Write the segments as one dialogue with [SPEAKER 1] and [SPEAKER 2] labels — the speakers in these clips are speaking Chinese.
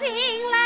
[SPEAKER 1] 醒来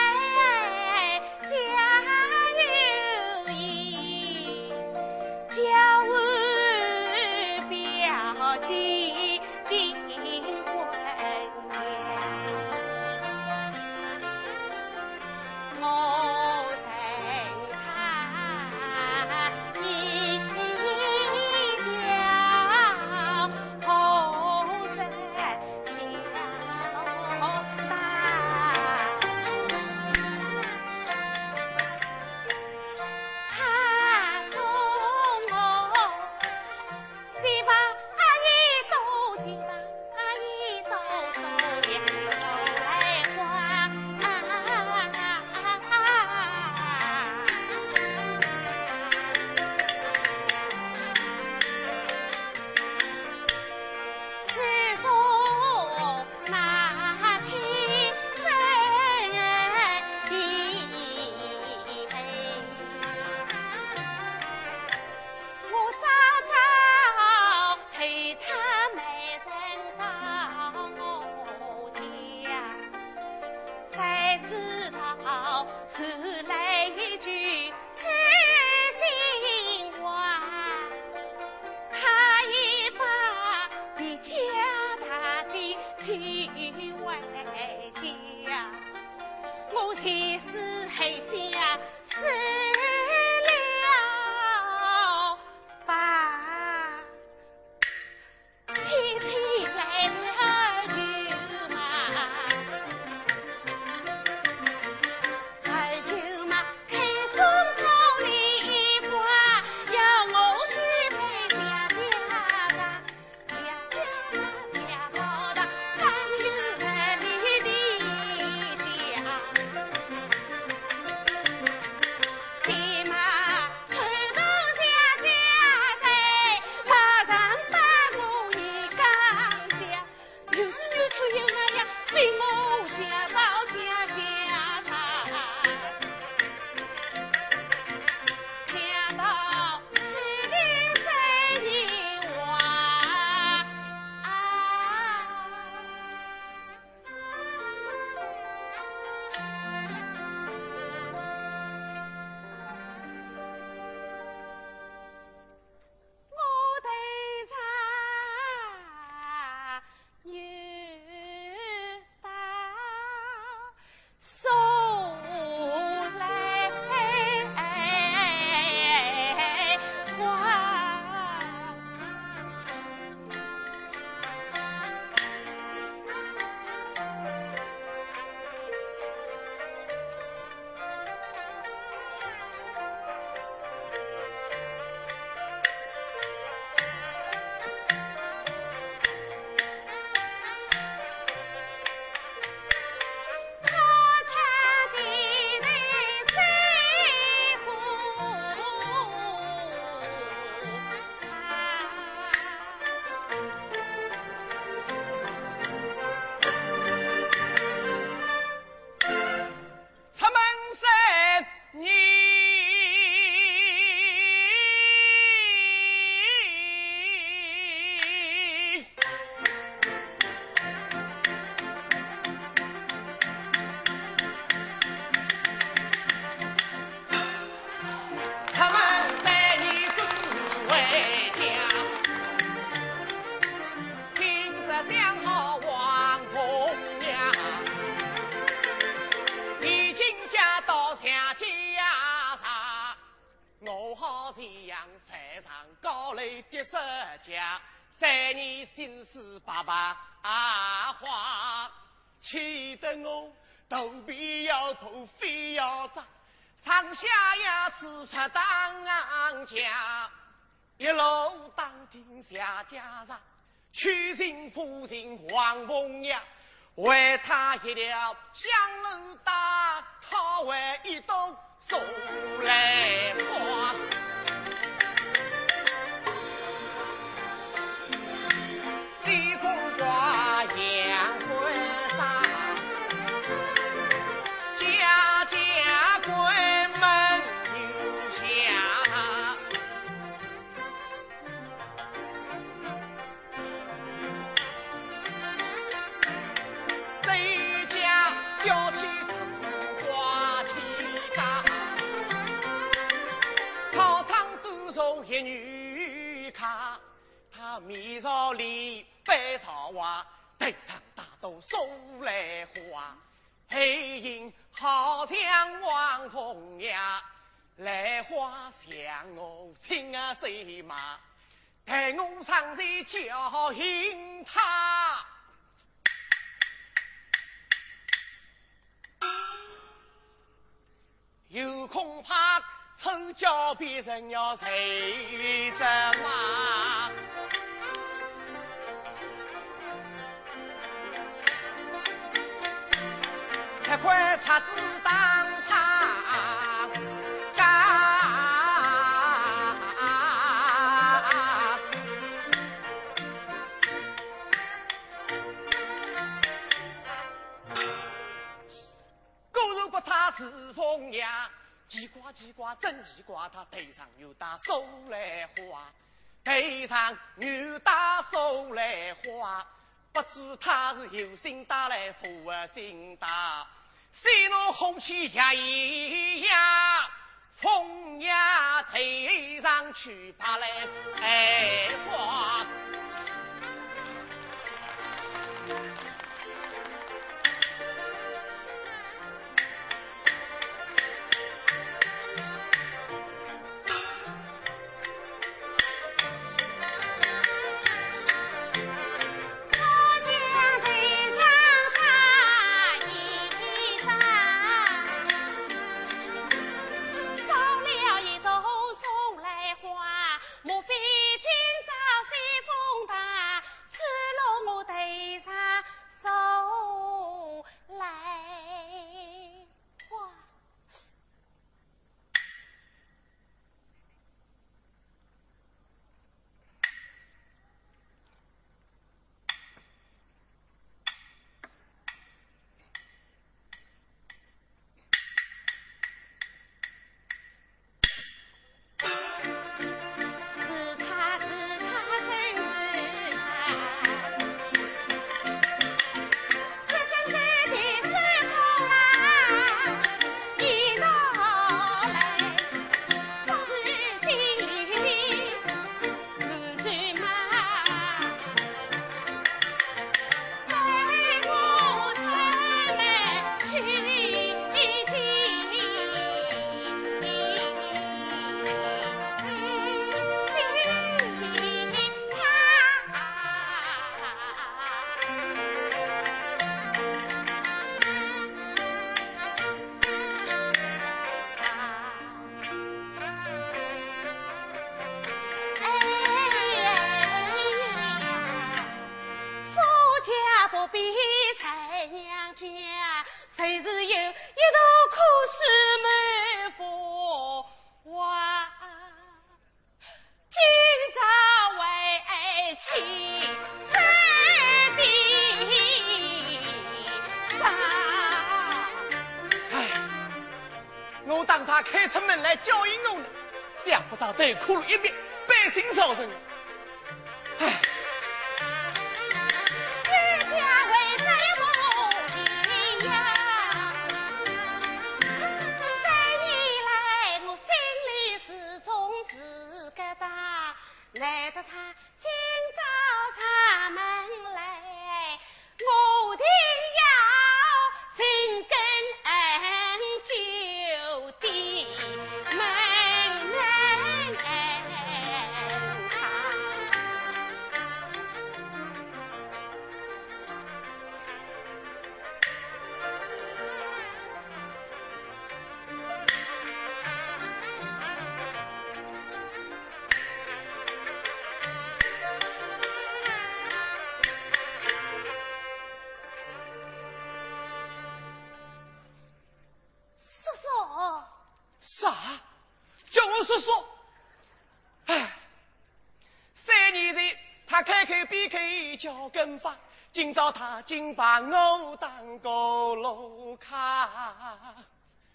[SPEAKER 1] 三年心思白白花，气得我肚皮要破，肺要炸，上下牙齿出当家，一路当听下家上，屈心负心王凤娘。为他一条香炉打，他为一朵素来花。里背朝外，头上大朵素来花，黑影好像望风呀，来花像我亲儿谁嘛，待我上前叫迎他。有恐怕丑角变成要谁着马？吃块叉子当叉干，狗肉不差是风呀。奇怪奇怪真奇怪，他头上有打手来花，头上有打手来花，不知他是有心打来负心打，谁若红旗下一呀，风呀头上去把来哎花。cool 叫跟发，今朝他竟把我当个路卡，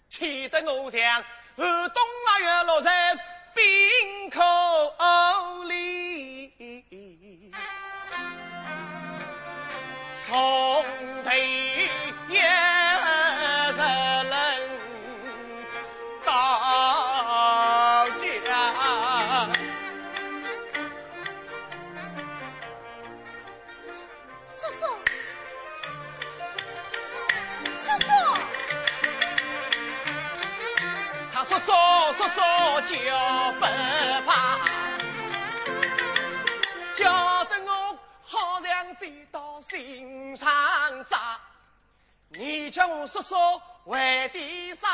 [SPEAKER 1] 气得我像寒冬腊月落在冰口里，说就不怕，叫得我好像醉到心上扎。你叫我说说为的啥？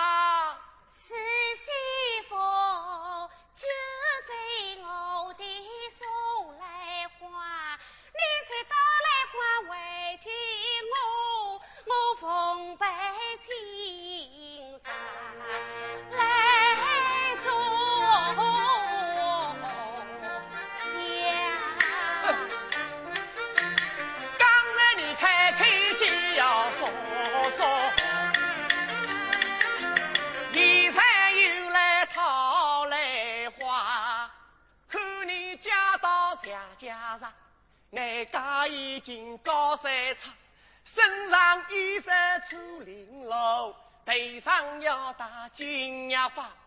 [SPEAKER 2] 金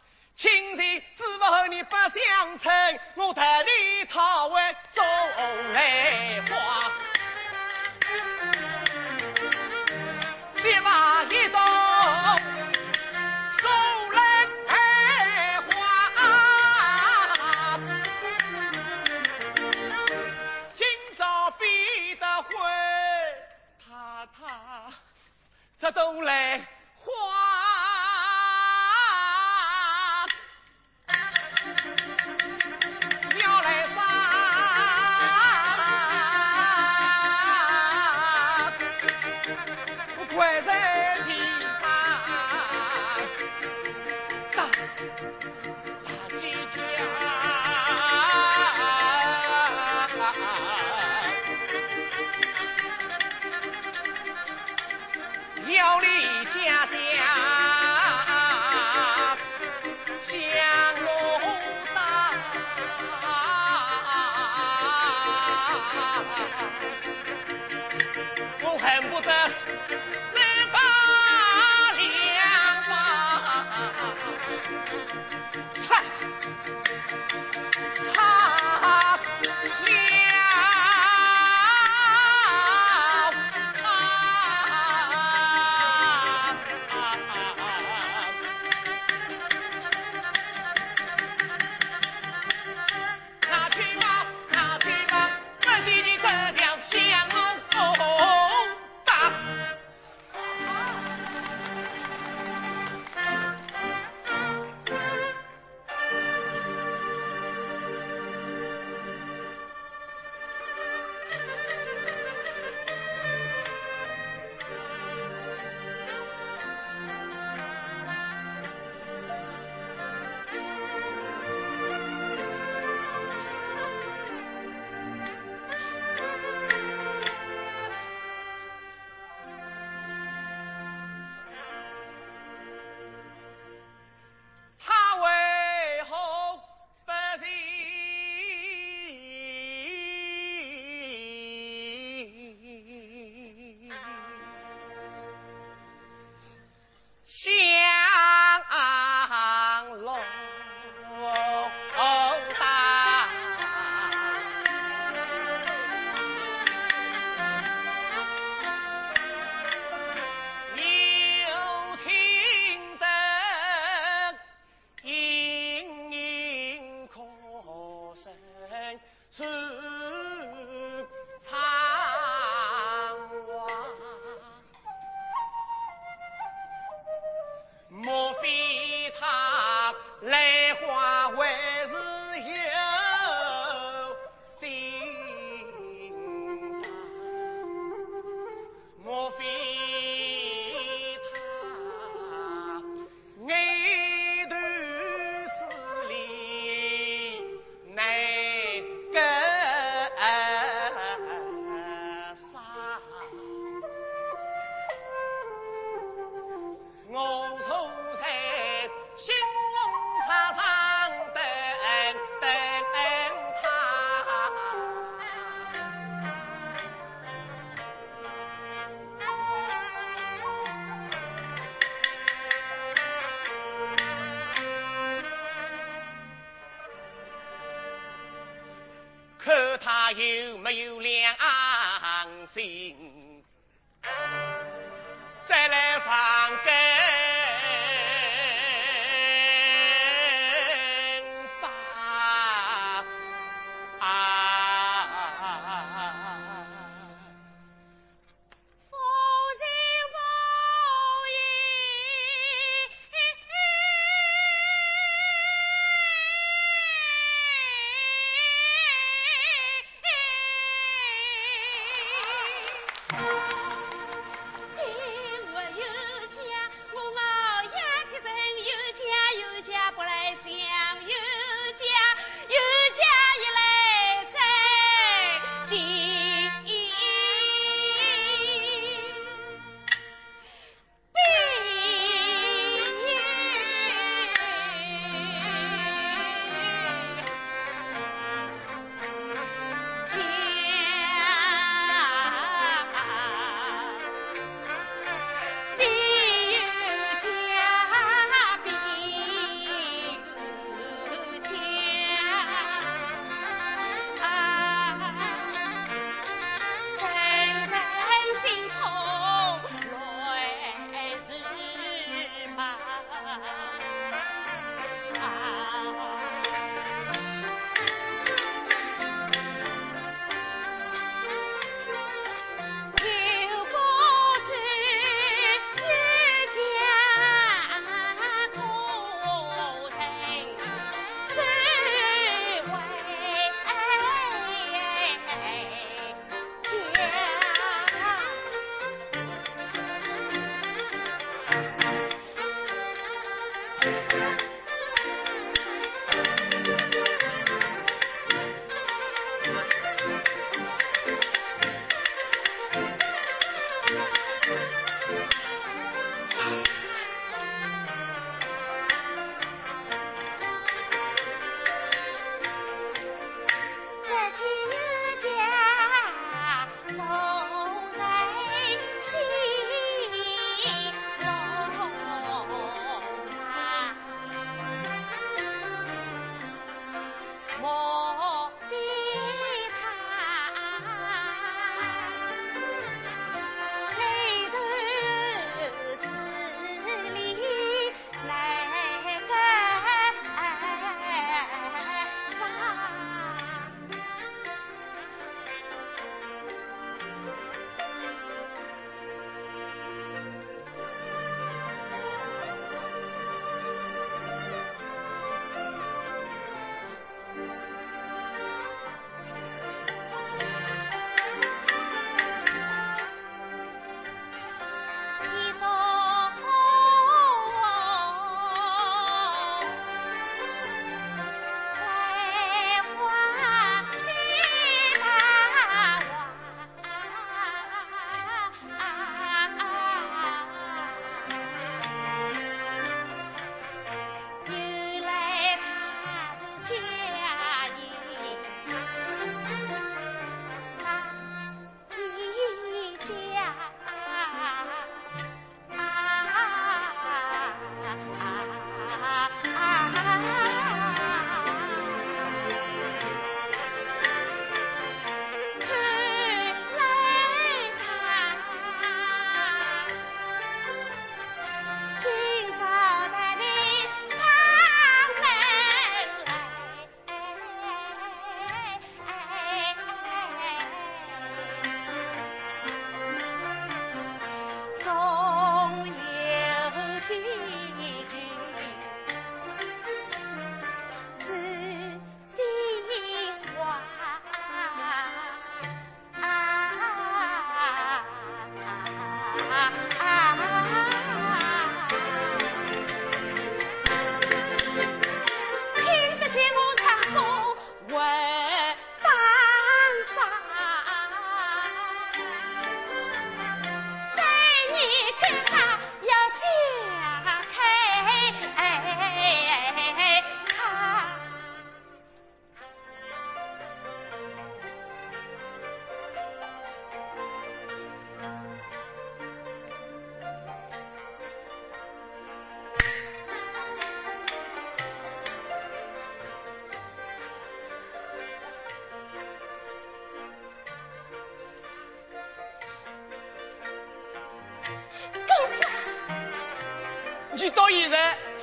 [SPEAKER 2] Música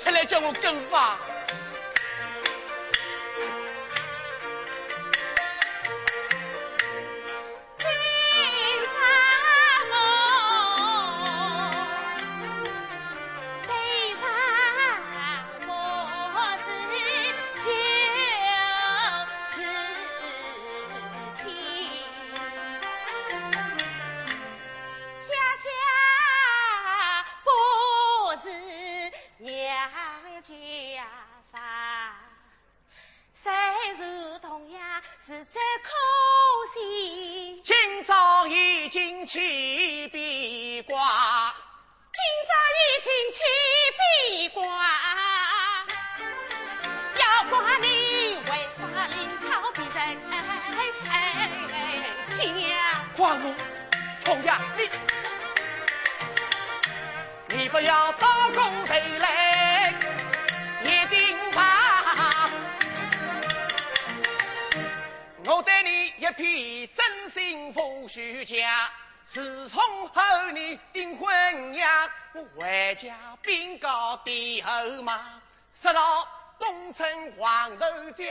[SPEAKER 2] 还来叫我
[SPEAKER 1] 更发夸我从呀你你不要到跟头来一定吧我对
[SPEAKER 2] 你一片真心付出家自从和你订婚呀我回家禀告爹和妈说到东村黄豆酱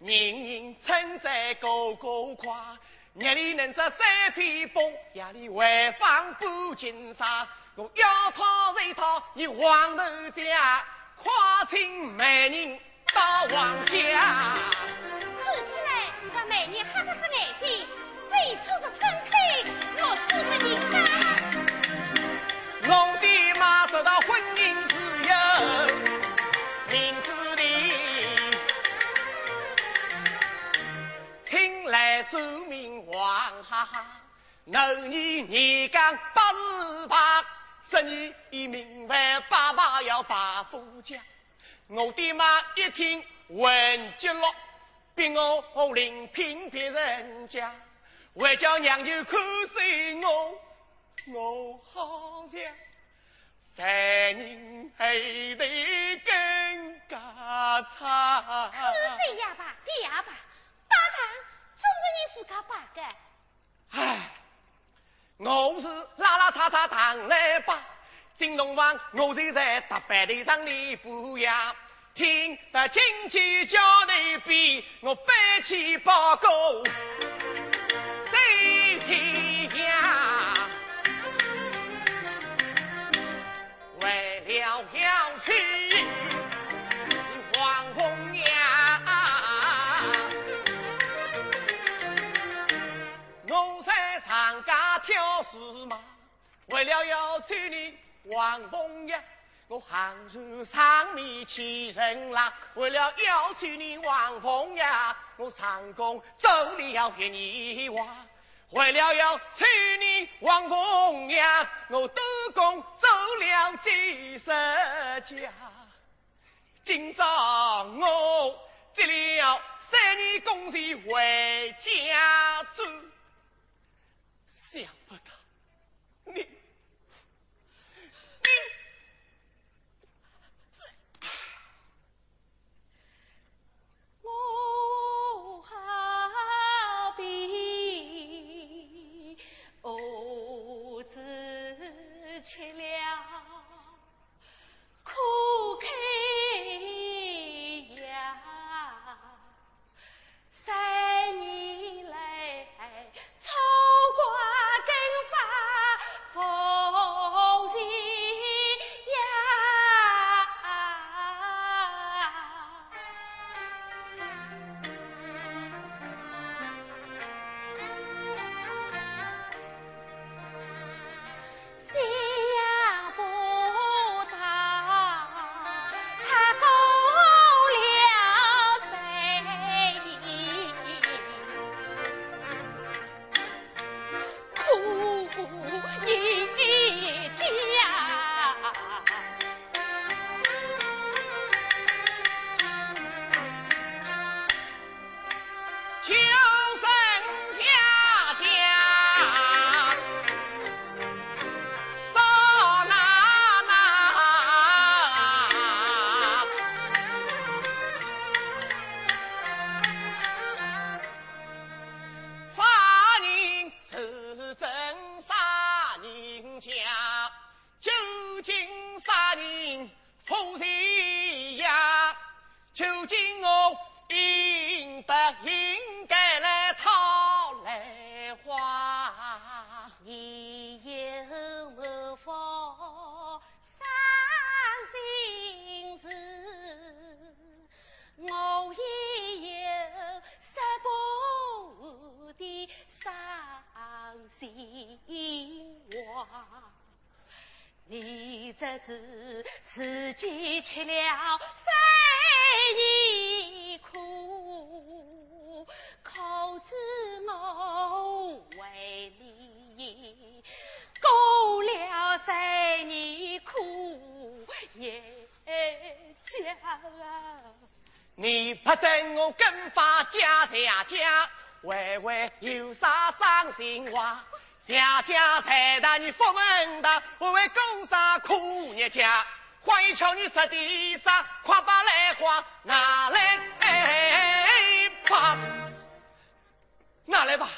[SPEAKER 2] 人人称赞个个夸日里能着三片布，夜里回放布金纱，我要讨一讨你黄头家，快请美人到王家。
[SPEAKER 1] 看起来这美人黑着只眼睛。嘴抽着撑开，我初的人家。
[SPEAKER 2] 我的妈说到请来说明王哈哈。那年年刚八十八，十年已明白爸爸要把夫嫁。我的妈一听问急了，逼我另聘别人家。为叫娘舅看随我，我好像凡人还得更加差。
[SPEAKER 1] 看谁呀吧，别呀吧，总是你自家把的。
[SPEAKER 2] 唉，我是拉拉叉叉堂来吧，金东房我就在大白地上里不呀，听得亲戚叫那边，我背起报告。天涯，为了要挑驷马，为了要娶你王凤英，我杭州上面起人郎，为了要娶你王凤英，我上宫走了一年哇。为了要娶你王凤英，我督工走了几十家。今朝我接了三年工钱回家住，你这子自己吃了三年苦，可知我为你过了三年苦也家啊！
[SPEAKER 1] 你不等我跟发家下家，喂喂有啥伤心话？家家财大你福门大，喂喂狗啥苦日家？欢迎瞧你实地啥，快把来花拿来吧，拿来吧。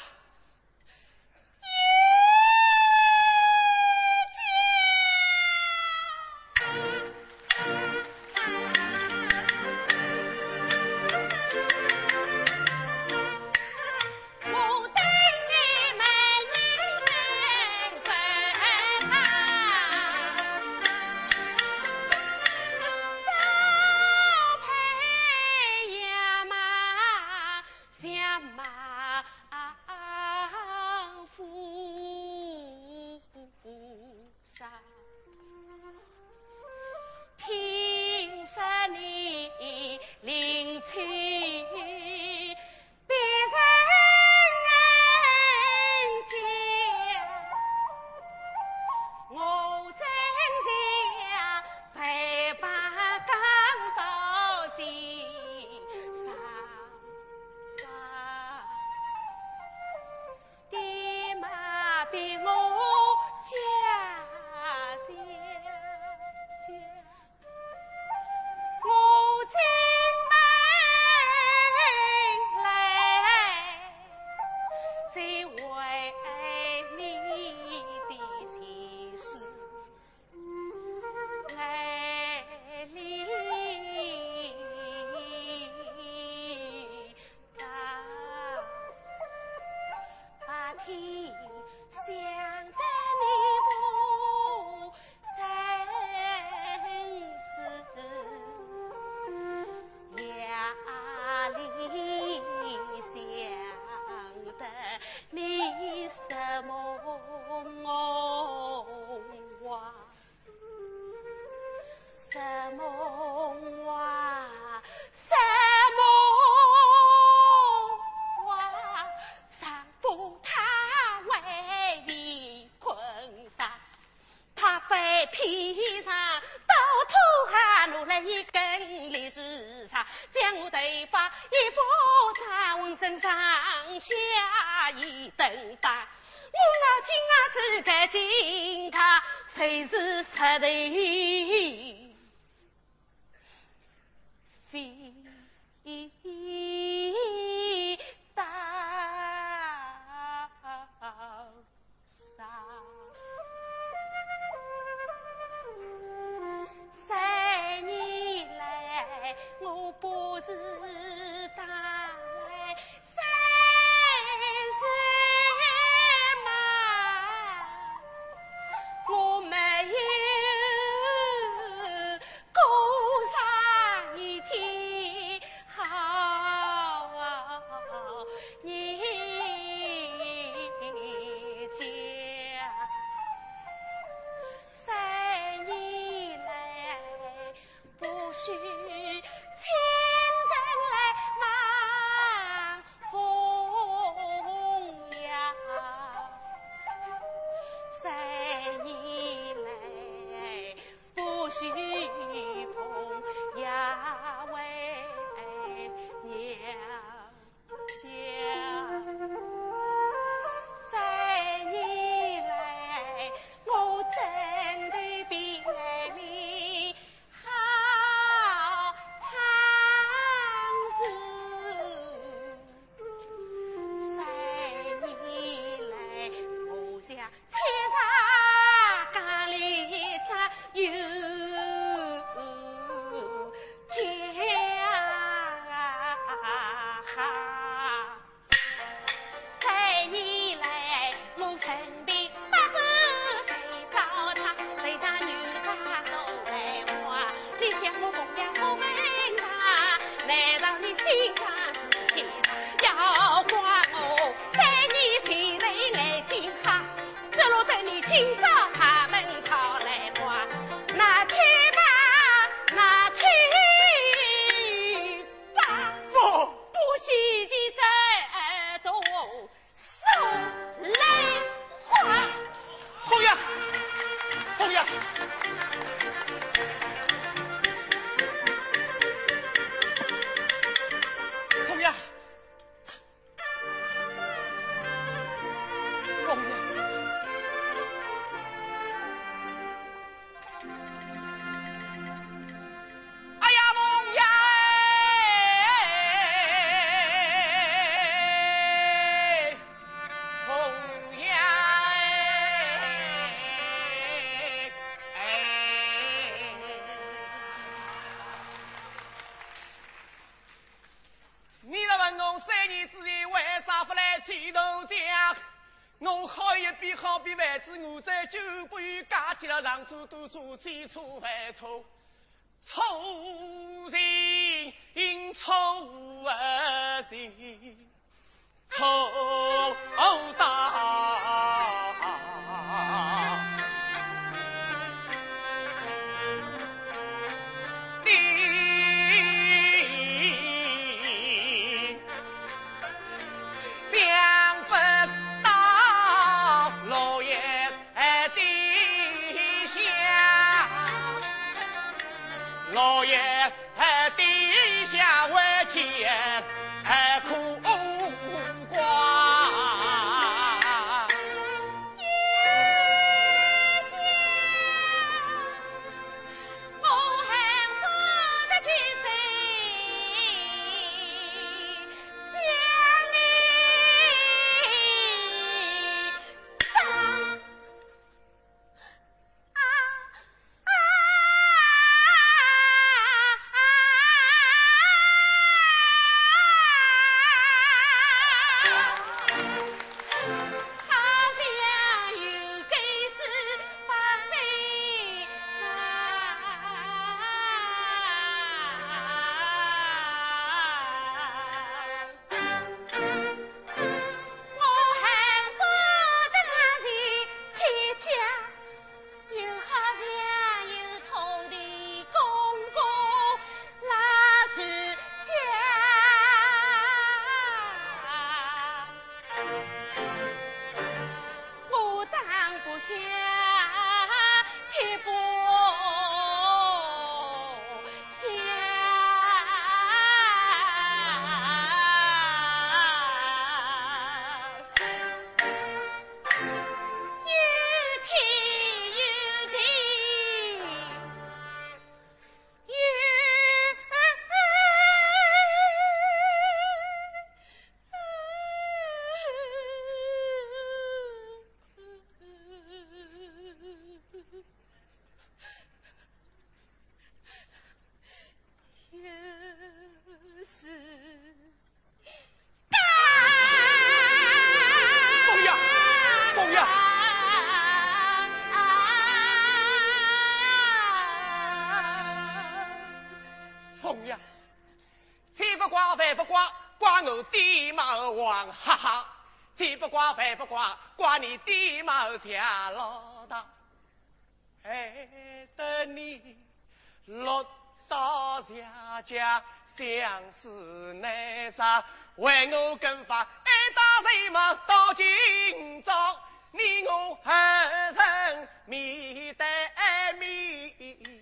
[SPEAKER 1] 知错犯错，错人应错人，错大。不挂白不挂，挂你爹妈下老大，害得你落到下家相思难舍，为我跟发一打人马到今朝，你我何曾面对面？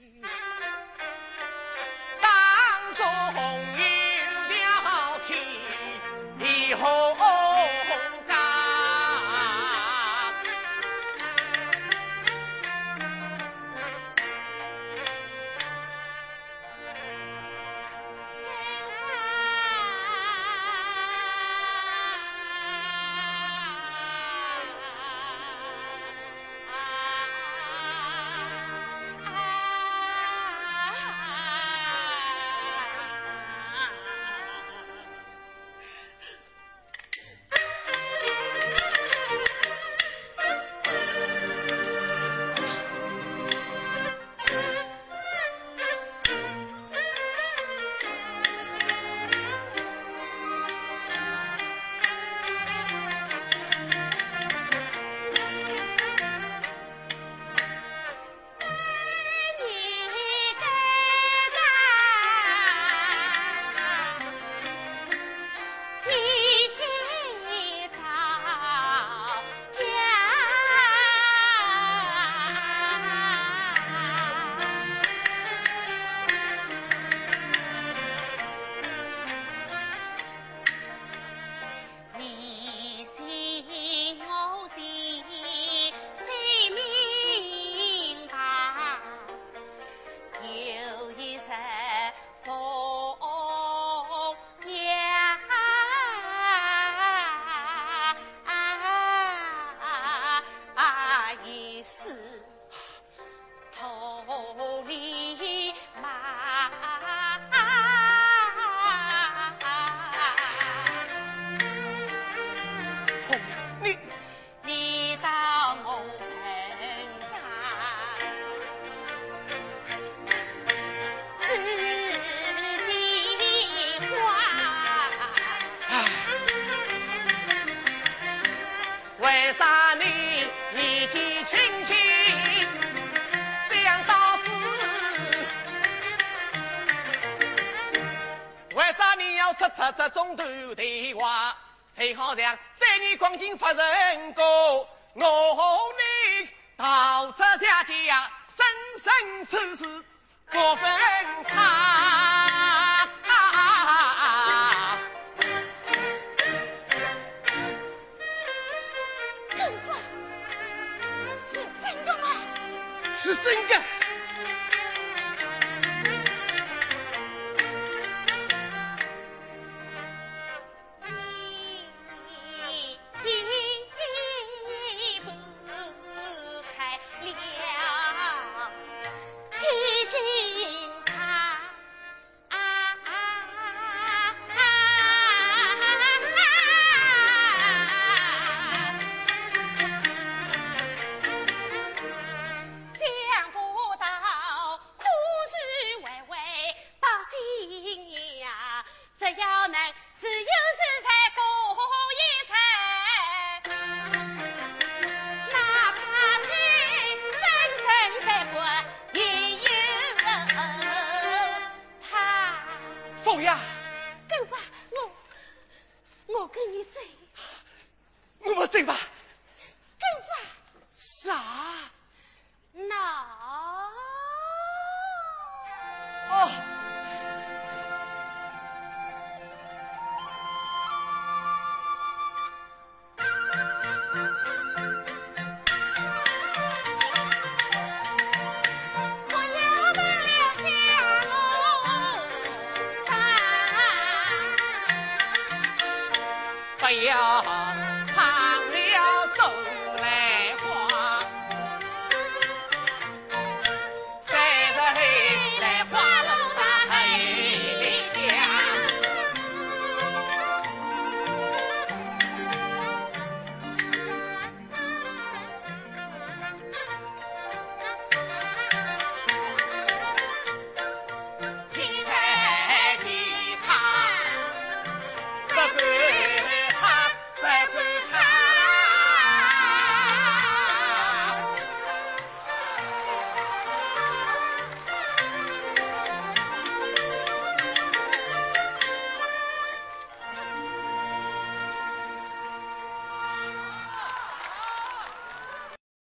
[SPEAKER 2] 说出这中途的话，谁好像三年光景发人过，我你到这家家，生生世世不分差。
[SPEAKER 1] 是真的对吧。